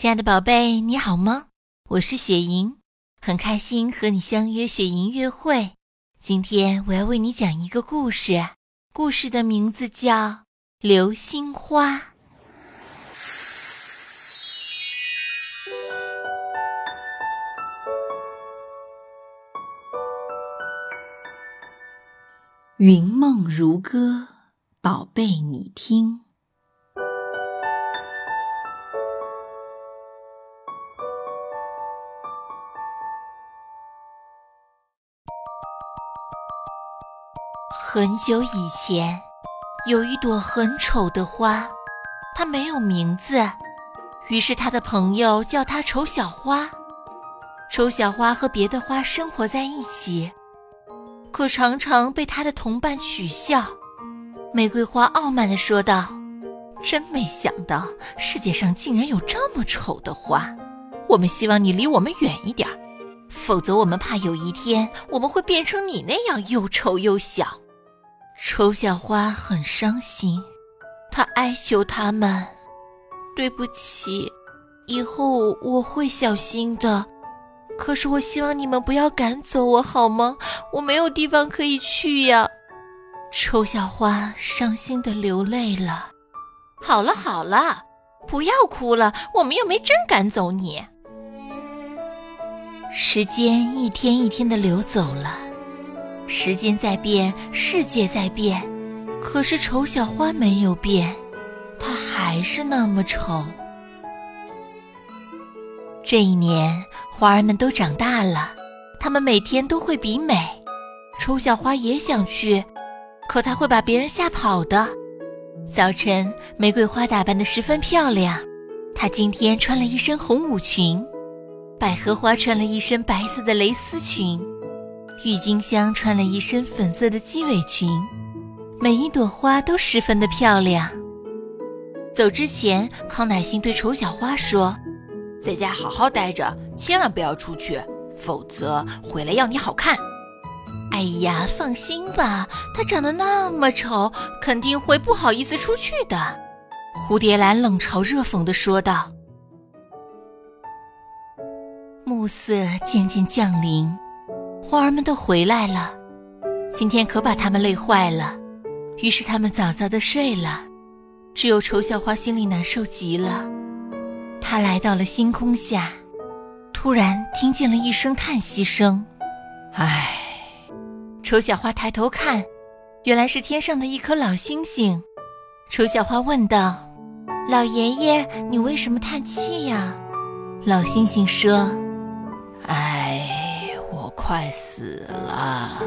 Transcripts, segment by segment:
亲爱的宝贝，你好吗？我是雪莹，很开心和你相约雪莹约会。今天我要为你讲一个故事，故事的名字叫《流星花》。云梦如歌，宝贝，你听。很久以前，有一朵很丑的花，它没有名字，于是他的朋友叫它丑小花。丑小花和别的花生活在一起，可常常被他的同伴取笑。玫瑰花傲慢地说道：“真没想到，世界上竟然有这么丑的花。我们希望你离我们远一点，否则我们怕有一天我们会变成你那样又丑又小。”丑小花很伤心，她哀求他们：“对不起，以后我会小心的。可是我希望你们不要赶走我，好吗？我没有地方可以去呀。”丑小花伤心的流泪了。好了好了，不要哭了，我们又没真赶走你。时间一天一天的流走了。时间在变，世界在变，可是丑小花没有变，它还是那么丑。这一年，花儿们都长大了，它们每天都会比美。丑小花也想去，可它会把别人吓跑的。早晨，玫瑰花打扮得十分漂亮，她今天穿了一身红舞裙，百合花穿了一身白色的蕾丝裙。郁金香穿了一身粉色的鸡尾裙，每一朵花都十分的漂亮。走之前，康乃馨对丑小花说：“在家好好待着，千万不要出去，否则回来要你好看。”哎呀，放心吧，它长得那么丑，肯定会不好意思出去的。蝴蝶兰冷嘲热讽地说道。暮色渐渐降临。花儿们都回来了，今天可把他们累坏了，于是他们早早的睡了。只有丑小花心里难受极了，她来到了星空下，突然听见了一声叹息声：“唉！”丑小花抬头看，原来是天上的一颗老星星。丑小花问道：“老爷爷，你为什么叹气呀？”老星星说：“唉。”快死了，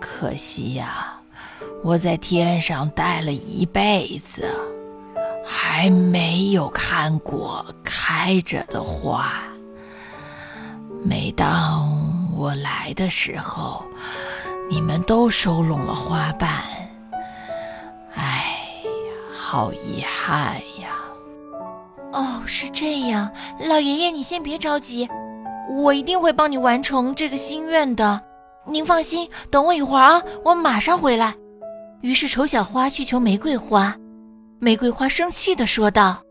可惜呀！我在天上待了一辈子，还没有看过开着的花。每当我来的时候，你们都收拢了花瓣。哎呀，好遗憾呀！哦，是这样，老爷爷，你先别着急。我一定会帮你完成这个心愿的，您放心，等我一会儿啊，我马上回来。于是丑小花去求玫瑰花，玫瑰花生气地说道：“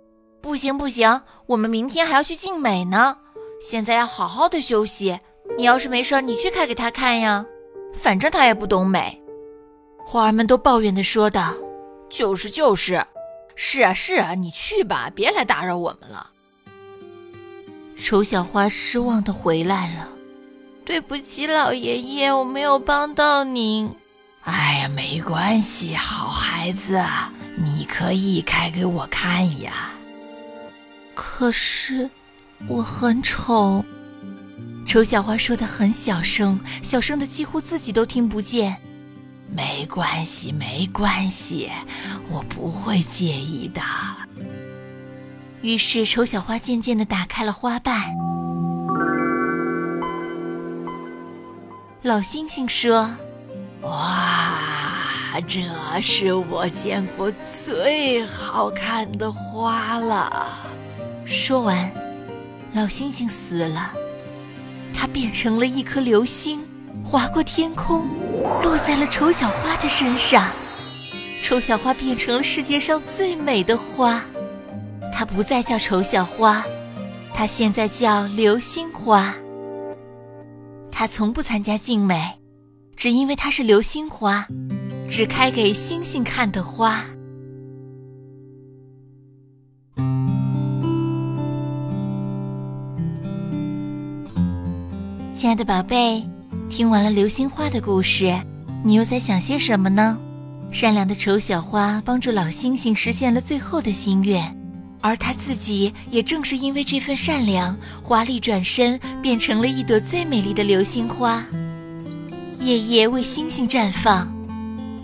不行不行，我们明天还要去静美呢，现在要好好的休息。你要是没事，你去开给他看呀，反正他也不懂美。”花儿们都抱怨地说道：“就是就是，是啊是啊，你去吧，别来打扰我们了。”丑小花失望地回来了，对不起，老爷爷，我没有帮到您。哎呀，没关系，好孩子，你可以开给我看呀。可是我很丑。丑小花说的很小声，小声的几乎自己都听不见。没关系，没关系，我不会介意的。于是，丑小花渐渐地打开了花瓣。老星星说：“哇，这是我见过最好看的花了。”说完，老星星死了，它变成了一颗流星，划过天空，落在了丑小花的身上。丑小花变成了世界上最美的花。它不再叫丑小花，它现在叫流星花。它从不参加竞美，只因为它是流星花，只开给星星看的花。亲爱的宝贝，听完了流星花的故事，你又在想些什么呢？善良的丑小花帮助老星星实现了最后的心愿，而他自己也正是因为这份善良，华丽转身变成了一朵最美丽的流星花，夜夜为星星绽放。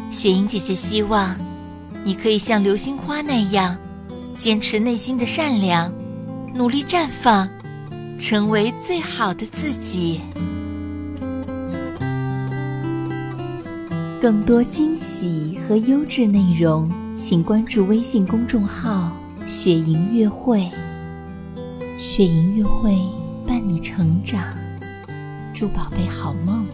雪莹姐姐希望，你可以像流星花那样，坚持内心的善良，努力绽放，成为最好的自己。更多惊喜和优质内容，请关注微信公众号“雪莹乐会”。雪莹乐会伴你成长，祝宝贝好梦。